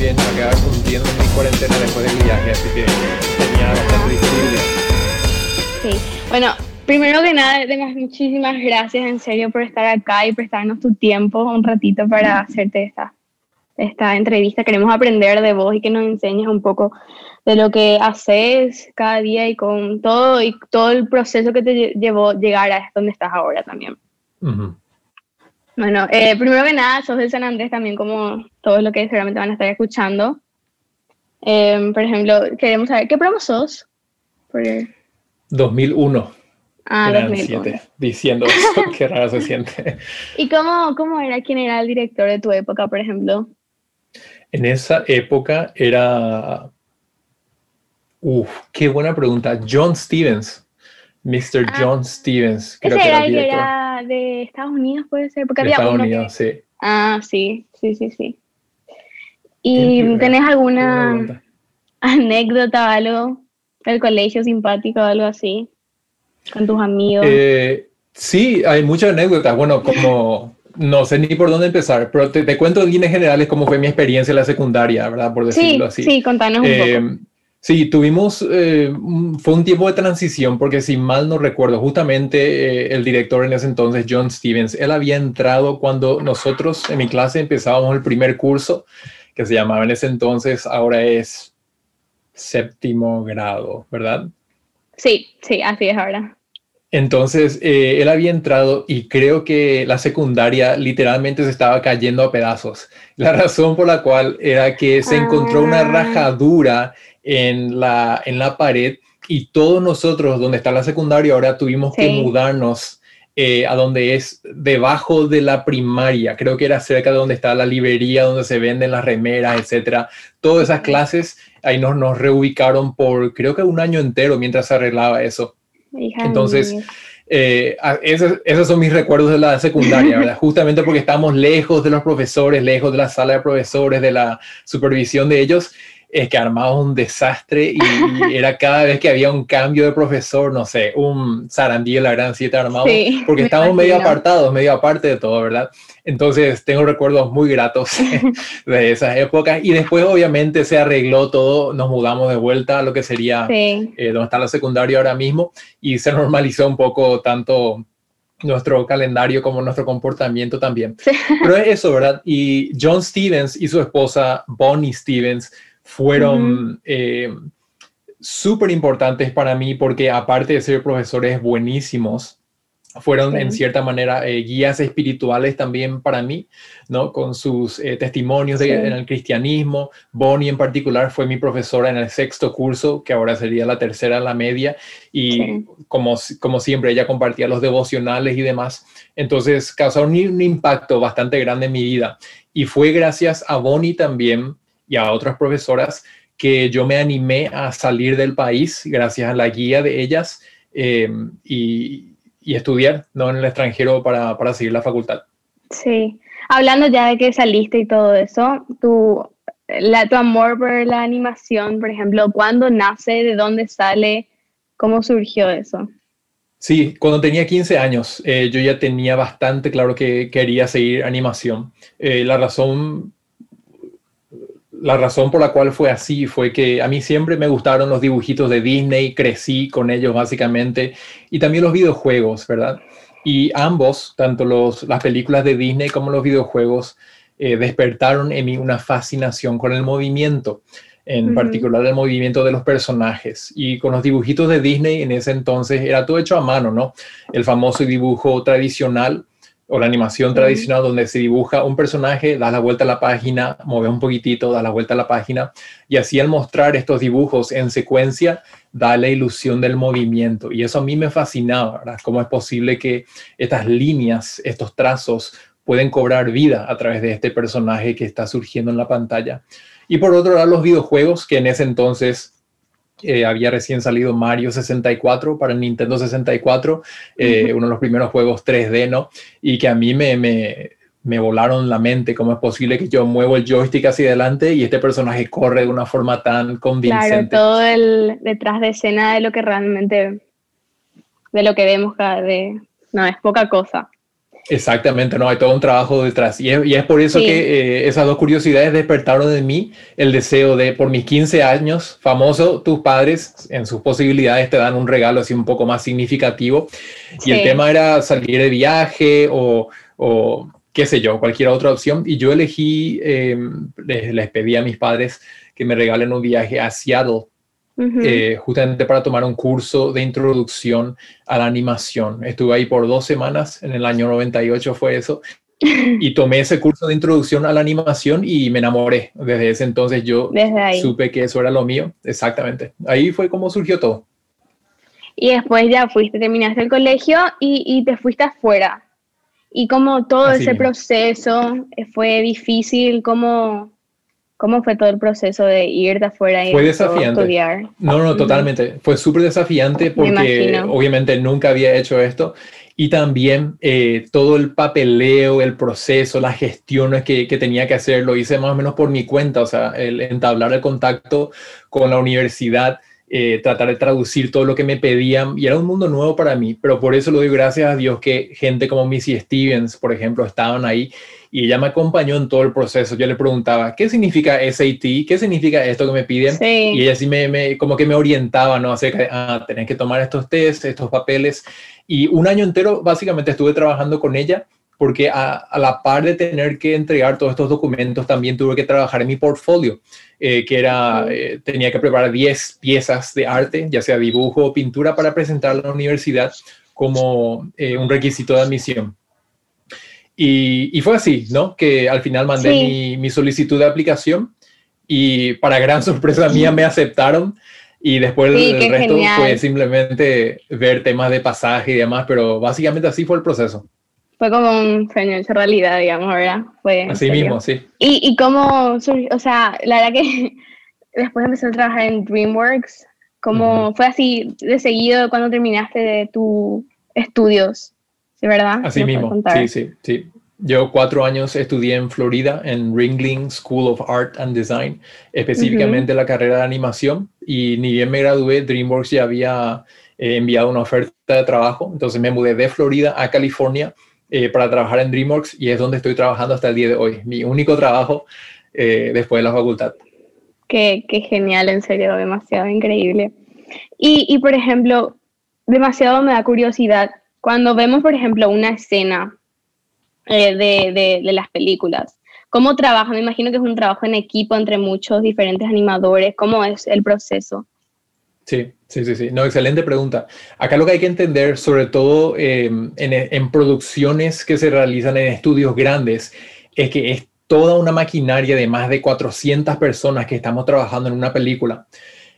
también me quedaba cumpliendo mi cuarentena después del viaje, así que tenía bastante disponible. Sí, bueno, primero que nada, tengas muchísimas gracias en serio por estar acá y prestarnos tu tiempo un ratito para hacerte esta, esta entrevista. Queremos aprender de vos y que nos enseñes un poco de lo que haces cada día y con todo y todo el proceso que te llevó llegar a donde estás ahora también. Bueno, eh, primero que nada, sos de San Andrés también, como todos los que seguramente van a estar escuchando. Em, por ejemplo, queremos saber, ¿qué promo sos? 2001. Ah, 2001. diciendo eso, qué raro se siente. ¿Y cómo, cómo era, quién era el director de tu época, por ejemplo? En esa época era... Uf, qué buena pregunta. John Stevens. Mr. Ah. John Stevens. Creo ese que era el que era de Estados Unidos, puede ser. Porque de Estados Unidos, sí. Ah, sí, sí, sí, sí. ¿Y tenés alguna anécdota o algo del colegio simpático o algo así? Con tus amigos. Eh, sí, hay muchas anécdotas. Bueno, como no sé ni por dónde empezar, pero te, cuento en líneas generales cómo fue mi experiencia en la secundaria, ¿verdad? Por decirlo así. Sí, contanos un eh, poco. Sí, tuvimos, eh, fue un tiempo de transición porque si mal no recuerdo, justamente eh, el director en ese entonces, John Stevens, él había entrado cuando nosotros en mi clase empezábamos el primer curso, que se llamaba en ese entonces, ahora es séptimo grado, ¿verdad? Sí, sí, así es ahora. Entonces, eh, él había entrado y creo que la secundaria literalmente se estaba cayendo a pedazos. La razón por la cual era que se encontró una ah. rajadura en la, en la pared y todos nosotros, donde está la secundaria, ahora tuvimos que mudarnos eh, a donde es debajo de la primaria. Creo que era cerca de donde está la librería, donde se venden las remeras, etcétera. Todas esas clases ahí nos, nos reubicaron por creo que un año entero mientras se arreglaba eso. Entonces, eh, esos, esos, son mis recuerdos de la secundaria, ¿verdad? Justamente porque estamos lejos de los profesores, lejos de la sala de profesores, de la supervisión de ellos es que armaba un desastre y, era cada vez que había un cambio de profesor, no sé, un zarandí la gran siete armado, porque estábamos medio apartados, medio aparte de todo, ¿verdad? Entonces tengo recuerdos muy gratos de esas épocas y después obviamente se arregló todo, nos mudamos de vuelta a lo que sería eh, donde está la secundaria ahora mismo y se normalizó un poco tanto nuestro calendario como nuestro comportamiento también. Pero es eso, ¿verdad? Y John Stevens y su esposa Bonnie Stevens fueron eh, súper importantes para mí porque aparte de ser profesores buenísimos, fueron en cierta manera eh, guías espirituales también para mí, ¿no? Con sus eh, testimonios en el cristianismo. Bonnie en particular fue mi profesora en el sexto curso, que ahora sería la tercera la media, y como, como siempre ella compartía los devocionales y demás. Entonces causaron un impacto bastante grande en mi vida. Y fue gracias a Bonnie también y a otras profesoras que yo me animé a salir del país gracias a la guía de ellas em, y, estudiar ¿no? en el extranjero para, seguir la facultad. Sí, hablando ya de que saliste y todo eso, tu, la, tu amor por la animación, por ejemplo, ¿cuándo nace? ¿De dónde sale? ¿Cómo surgió eso? Sí, cuando tenía 15 años, eh, yo ya tenía bastante claro que quería seguir animación. Eh, la razón la razón por la cual fue así fue que a mí siempre me gustaron los dibujitos de Disney, crecí con ellos básicamente, y también los videojuegos, ¿verdad? Y ambos, tanto los, las películas de Disney como los videojuegos, eh, despertaron en mí una fascinación con el movimiento, en particular el movimiento de los personajes. Y con los dibujitos de Disney en ese entonces era todo hecho a mano, ¿no? El famoso dibujo tradicional o la animación tradicional donde se dibuja un personaje, da la vuelta a la página, mueve un poquitito, da la vuelta a la página y así al mostrar estos dibujos en secuencia da la ilusión del movimiento y eso a mí me fascinaba, ¿verdad? ¿Cómo es posible que estas líneas, estos trazos pueden cobrar vida a través de este personaje que está surgiendo en la pantalla? Y por otro lado, los videojuegos que en ese entonces eh, había recién salido Mario 64 para Nintendo 64, eh, uno de los primeros juegos 3D, ¿no? Y que a mí me, me, me, volaron la mente, cómo es posible que yo muevo el joystick hacia adelante y este personaje corre de una forma tan convincente. Claro, todo el detrás de escena de lo que realmente, de lo que vemos cada vez, no, es poca cosa. Exactamente, no, hay todo un trabajo detrás. Y es, por eso que eh, esas dos curiosidades despertaron en mí el deseo de, por mis 15 años, famoso, tus padres en sus posibilidades te dan un regalo así un poco más significativo. Y el tema era salir de viaje o, o, qué sé yo, cualquier otra opción. Y yo elegí, em, les, les pedí a mis padres que me regalen un viaje a Seattle eh, justamente para tomar un curso de introducción a la animación. Estuve ahí por dos semanas, en el año 98 fue eso, y tomé ese curso de introducción a la animación y me enamoré. Desde ese entonces yo supe que eso era lo mío, exactamente. Ahí fue como surgió todo. Y después ya fuiste, terminaste el colegio y, y te fuiste afuera. Y como todo ese proceso eh, fue difícil, como ¿Cómo fue todo el proceso de ir de afuera y fue desafiante. estudiar? No, no, totalmente. Fue súper desafiante porque obviamente nunca había hecho esto. Y también eh, todo el papeleo, el proceso, las gestiones que, que, tenía que hacer, lo hice más o menos por mi cuenta, o sea, el entablar el contacto con la universidad, eh, tratar de traducir todo lo que me pedían, y era un mundo nuevo para mí, pero por eso lo doy gracias a Dios que gente como Missy Stevens, por ejemplo, estaban ahí y ella me acompañó en todo el proceso. Yo le preguntaba, ¿qué significa SAT? ¿Qué significa esto que me piden? Y ella sí me, como que me orientaba, ¿no? Acerca de, ah, tenés que tomar estos test, estos papeles. Y un año entero básicamente estuve trabajando con ella porque a, la par de tener que entregar todos estos documentos, también tuve que trabajar en mi portfolio, eh, que era, eh, tenía que preparar 10 piezas de arte, ya sea dibujo o pintura, para presentar a la universidad como eh, un requisito de admisión. Y, fue así, ¿no? Que al final mandé mi, solicitud de aplicación y para gran sorpresa mía me aceptaron y después el resto fue simplemente ver temas de pasaje y demás, pero básicamente así fue el proceso. Fue como un sueño hecho realidad, digamos, ¿verdad? Fue así mismo, sí. Y, y cómo, o sea, la verdad que después empecé a trabajar en DreamWorks, ¿cómo fue así de seguido cuando terminaste de tus estudios? ¿Sí verdad? Así mismo, sí, sí, sí. Yo cuatro años estudié en Florida, en Ringling School of Art and Design, específicamente la carrera de animación, y ni bien me gradué, DreamWorks ya había eh, enviado una oferta de trabajo, entonces me mudé de Florida a California eh, para trabajar en DreamWorks y es donde estoy trabajando hasta el día de hoy, mi único trabajo eh, después de la facultad. Qué, qué, genial, en serio, demasiado increíble. Y, y por ejemplo, demasiado me da curiosidad, cuando vemos, por ejemplo, una escena eh, de, de, las películas, ¿cómo trabajan? Me imagino que es un trabajo en equipo entre muchos diferentes animadores. ¿Cómo es el proceso? Sí, sí, sí, sí. No, excelente pregunta. Acá lo que hay que entender, sobre todo em, en, en, producciones que se realizan en estudios grandes, es que es toda una maquinaria de más de 400 personas que estamos trabajando en una película.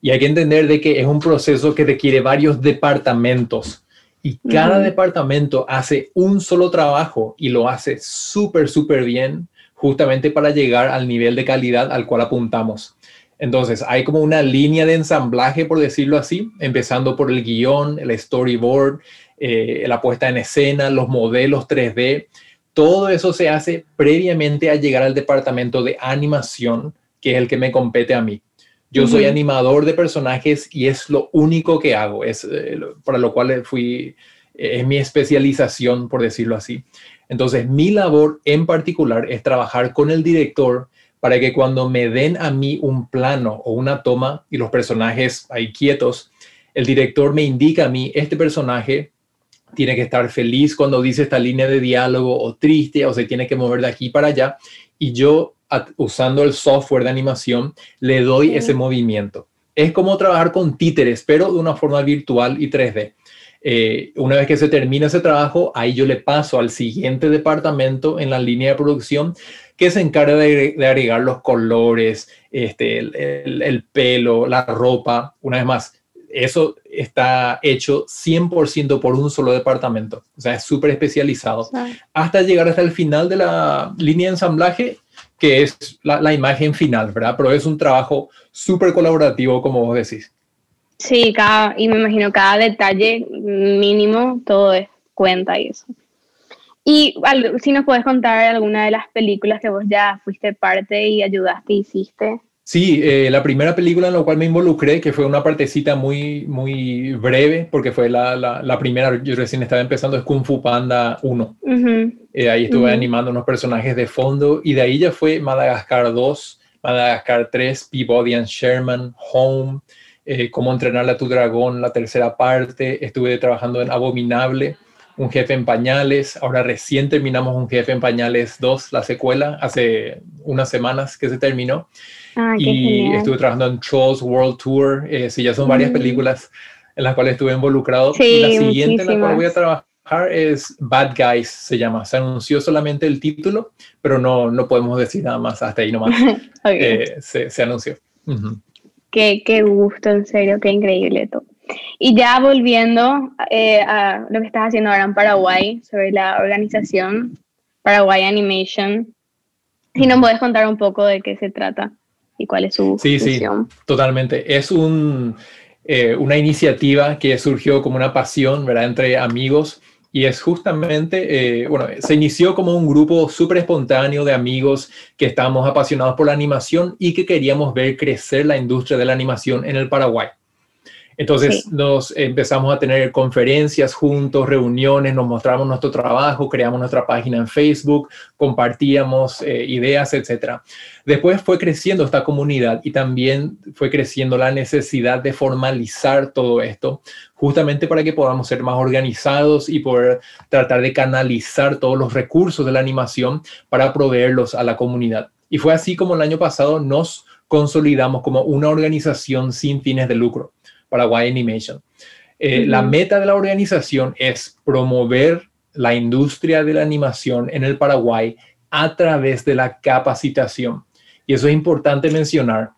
Y hay que entender de que es un proceso que requiere varios departamentos y cada departamento hace un solo trabajo y lo hace súper, súper bien, justamente para llegar al nivel de calidad al cual apuntamos. Entonces, hay como una línea de ensamblaje, por decirlo así, empezando por el guion, el storyboard, eh, la puesta en escena, los modelos 3D. Todo eso se hace previamente a llegar al departamento de animación, que es el que me compete a mí. Yo soy animador de personajes y es lo único que hago, es eh, para lo cual fui, eh, es mi especialización, por decirlo así. Entonces, mi labor en particular es trabajar con el director para que cuando me den a mí un plano o una toma y los personajes ahí quietos, el director me indica a mí, este personaje tiene que estar feliz cuando dice esta línea de diálogo o triste o se tiene que mover de aquí para allá y yo usando el software de animación, le doy ese movimiento. Es como trabajar con títeres, pero de una forma virtual y 3D. Eh, una vez que se termina ese trabajo, ahí yo le paso al siguiente departamento en la línea de producción que se encarga de, agregar los colores, este, el, pelo, la ropa. Una vez más, eso está hecho 100% por un solo departamento. O sea, es súper especializado. Hasta llegar hasta el final de la línea de ensamblaje que es la, imagen final, ¿verdad? Pero es un trabajo súper colaborativo, como vos decís. Sí, cada, y me imagino cada detalle mínimo, todo es cuenta y eso. Y si nos puedes contar alguna de las películas que vos ya fuiste parte y ayudaste, hiciste, Sí, eh, la primera película en la cual me involucré, que fue una partecita muy, muy breve, porque fue la, la, primera, yo recién estaba empezando, es Kung Fu Panda 1. Eh, ahí estuve animando unos personajes de fondo y de ahí ya fue Madagascar 2, Madagascar 3, Peabody and Sherman, Home, eh, Cómo entrenarle a tu dragón, la tercera parte. Estuve trabajando en Abominable, Un jefe en pañales. Ahora recién terminamos Un jefe en pañales 2, la secuela, hace unas semanas que se terminó. Ah, y estuve trabajando en Trolls World Tour. Eh, sí, ya son varias mm. películas en las cuales estuve involucrado. y la siguiente en la cual voy a trabajar es Bad Guys, se llama. Se anunció solamente el título, pero no, no podemos decir nada más hasta ahí nomás. Eh, se, se, anunció. qué, qué, gusto, en serio, qué increíble todo. Y ya volviendo eh, a lo que estás haciendo ahora en Paraguay, sobre la organización Paraguay Animation, si nos puedes contar un poco de qué se trata y cuál es su sí, Sí, totalmente. Es un, eh, una iniciativa que surgió como una pasión, ¿verdad? Entre amigos y es justamente, eh, bueno, se inició como un grupo súper espontáneo de amigos que estábamos apasionados por la animación y que queríamos ver crecer la industria de la animación en el Paraguay. Entonces nos empezamos a tener conferencias juntos, reuniones, nos mostramos nuestro trabajo, creamos nuestra página en Facebook, compartíamos eh, ideas, etc. Después fue creciendo esta comunidad y también fue creciendo la necesidad de formalizar todo esto, justamente para que podamos ser más organizados y poder tratar de canalizar todos los recursos de la animación para proveerlos a la comunidad. Y fue así como el año pasado nos consolidamos como una organización sin fines de lucro. Paraguay Animation. Eh, la meta de la organización es promover la industria de la animación en el Paraguay a través de la capacitación. Y eso es importante mencionar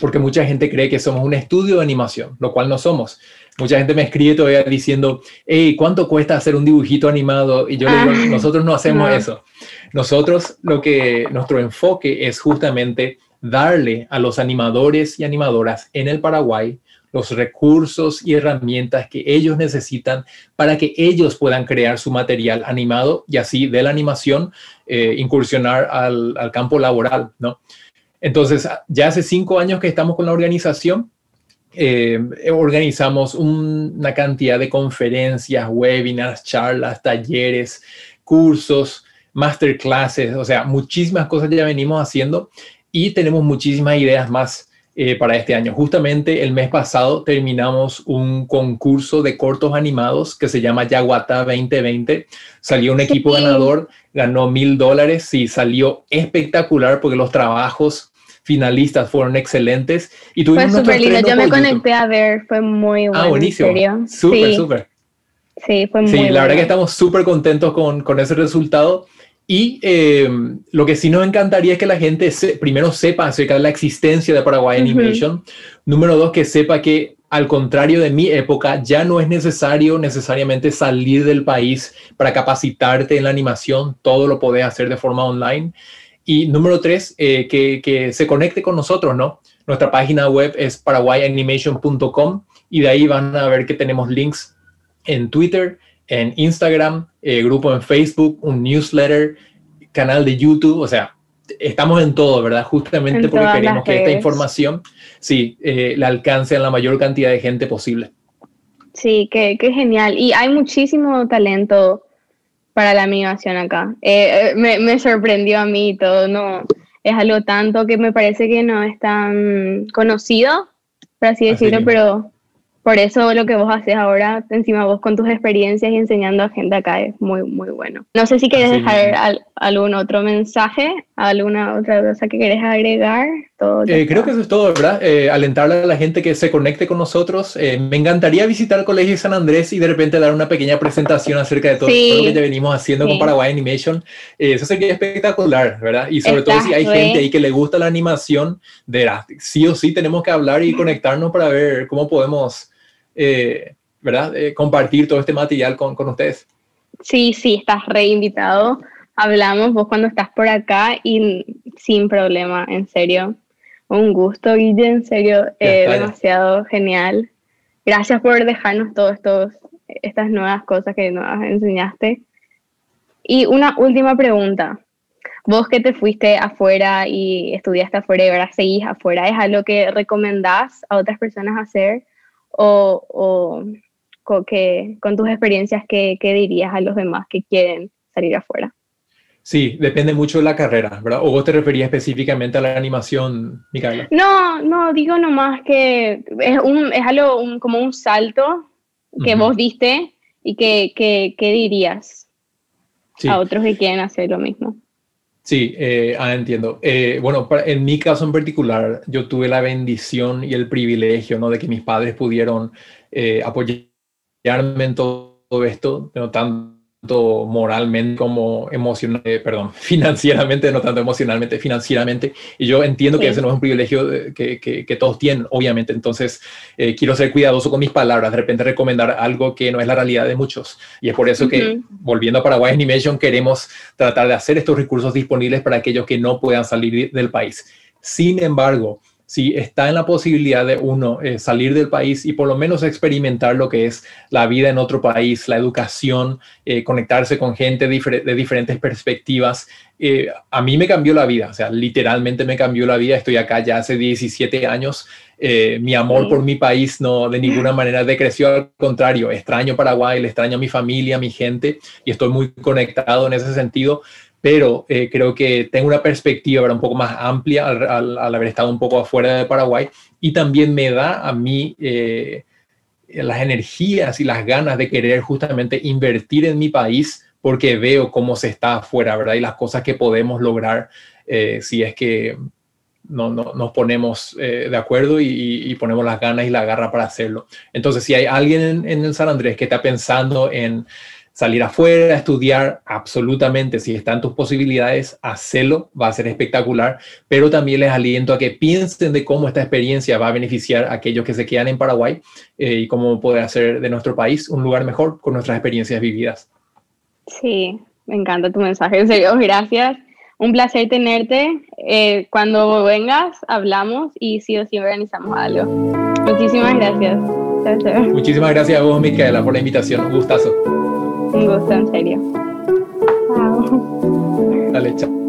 porque mucha gente cree que somos un estudio de animación, lo cual no somos. Mucha gente me escribe todavía diciendo, hey, ¿cuánto cuesta hacer un dibujito animado? Y yo le digo, ah, nosotros no hacemos eso. Nosotros lo que, nuestro enfoque es justamente darle a los animadores y animadoras en el Paraguay los recursos y herramientas que ellos necesitan para que ellos puedan crear su material animado y así de la animación eh, incursionar al, campo laboral, ¿no? Entonces, ya hace cinco años que estamos con la organización, eh, organizamos una cantidad de conferencias, webinars, charlas, talleres, cursos, masterclasses, o sea, muchísimas cosas ya venimos haciendo y tenemos muchísimas ideas más eh, para este año. Justamente el mes pasado terminamos un concurso de cortos animados que se llama Yaguata 2020. Salió un equipo ganador, ganó mil dólares y salió espectacular porque los trabajos finalistas fueron excelentes. Y fue súper lindo, yo me conecté a ver, fue muy bueno. Ah, buenísimo. Súper, súper. Sí, fue muy Sí, la verdad que estamos súper contentos con, con ese resultado. Y eh, lo que sí nos encantaría es que la gente primero sepa acerca de la existencia de Paraguay Animation. Número dos, que sepa que al contrario de mi época, ya no es necesario necesariamente salir del país para capacitarte en la animación. Todo lo podés hacer de forma online. Y número tres, eh, que, que, se conecte con nosotros, ¿no? Nuestra página web es paraguayanimation.com y de ahí van a ver que tenemos links en Twitter, en Instagram, eh, grupo en Facebook, un newsletter, canal de YouTube, o sea, estamos en todo, ¿verdad? Justamente porque queremos que esta información, sí, eh, le alcance a la mayor cantidad de gente posible. Sí, qué, genial. Y hay muchísimo talento para la animación acá. Eh, me, sorprendió a mí todo, ¿no? Es algo tanto que me parece que no es tan conocido, por así decirlo, pero por eso lo que vos haces ahora, encima vos con tus experiencias y enseñando a gente acá es muy, muy bueno. No sé si quieres dejar algún otro mensaje, alguna otra cosa que quieres agregar. Todo eh, creo que eso es todo, ¿verdad? Eh, alentarle a la gente que se conecte con nosotros. Eh, me encantaría visitar el Colegio de San Andrés y de repente dar una pequeña presentación acerca de todo, lo que ya venimos haciendo con Paraguay Animation. eso sería espectacular, ¿verdad? Y sobre todo si hay gente ahí que le gusta la animación, de, sí o sí tenemos que hablar y conectarnos para ver cómo podemos eh, ¿verdad? Eh, compartir todo este material con, con, ustedes. Sí, sí, estás reinvitado. Hablamos vos cuando estás por acá y sin problema, en serio. Un gusto, Guille, en serio, eh, demasiado genial. Gracias por dejarnos todas estas nuevas cosas que nos enseñaste. Y una última pregunta. vos que te fuiste afuera y estudiaste afuera y ahora seguís afuera, ¿es algo que recomendás a otras personas hacer? ¿O, o con, que, con tus experiencias, ¿qué, ¿qué dirías a los demás que quieren salir afuera? Sí, depende mucho de la carrera, ¿verdad? ¿O vos te referías específicamente a la animación, Micaela? No, no, digo nomás que es, un, es algo como un salto que vos diste y que, que, que dirías a otros que quieren hacer lo mismo. Sí, eh, ah, entiendo. Eh, bueno, en mi caso en particular, yo tuve la bendición y el privilegio, ¿no? De que mis padres pudieron eh, apoyarme en todo esto, no tanto moralmente como emocionalmente, perdón, financieramente, no tanto emocionalmente, financieramente. Y yo entiendo que ese no es un privilegio que, que, todos tienen, obviamente. Entonces, eh, quiero ser cuidadoso con mis palabras, de repente recomendar algo que no es la realidad de muchos. Y es por eso que, volviendo a Paraguay Animation, queremos tratar de hacer estos recursos disponibles para aquellos que no puedan salir del país. Sin embargo, si está en la posibilidad de uno eh, salir del país y por lo menos experimentar lo que es la vida en otro país, la educación, eh, conectarse con gente de diferentes perspectivas, eh, a mí me cambió la vida, o sea, literalmente me cambió la vida. Estoy acá ya hace 17 años. mi amor por mi país no de ninguna manera decreció, al contrario, extraño Paraguay, le extraño a mi familia, a mi gente y estoy muy conectado en ese sentido pero eh, creo que tengo una perspectiva un poco más amplia al, haber estado un poco afuera de Paraguay y también me da a mí eh, las energías y las ganas de querer justamente invertir en mi país porque veo cómo se está afuera, ¿verdad? Y las cosas que podemos lograr eh, si es que no, nos ponemos de acuerdo y, ponemos las ganas y la garra para hacerlo. Entonces, si hay alguien en, San Andrés que está pensando en salir afuera, estudiar, absolutamente, si están tus posibilidades, hacerlo, va a ser espectacular, pero también les aliento a que piensen de cómo esta experiencia va a beneficiar a aquellos que se quedan en Paraguay eh, y cómo puede hacer de nuestro país un lugar mejor con nuestras experiencias vividas. Sí, me encanta tu mensaje, en serio, gracias. Un placer tenerte. Eh, cuando vengas, hablamos y sí o sí organizamos algo. Muchísimas gracias. Muchísimas gracias a vos, Micaela, por la invitación. Un gustazo. Un gusto, en serio. Chao. Dale, chao.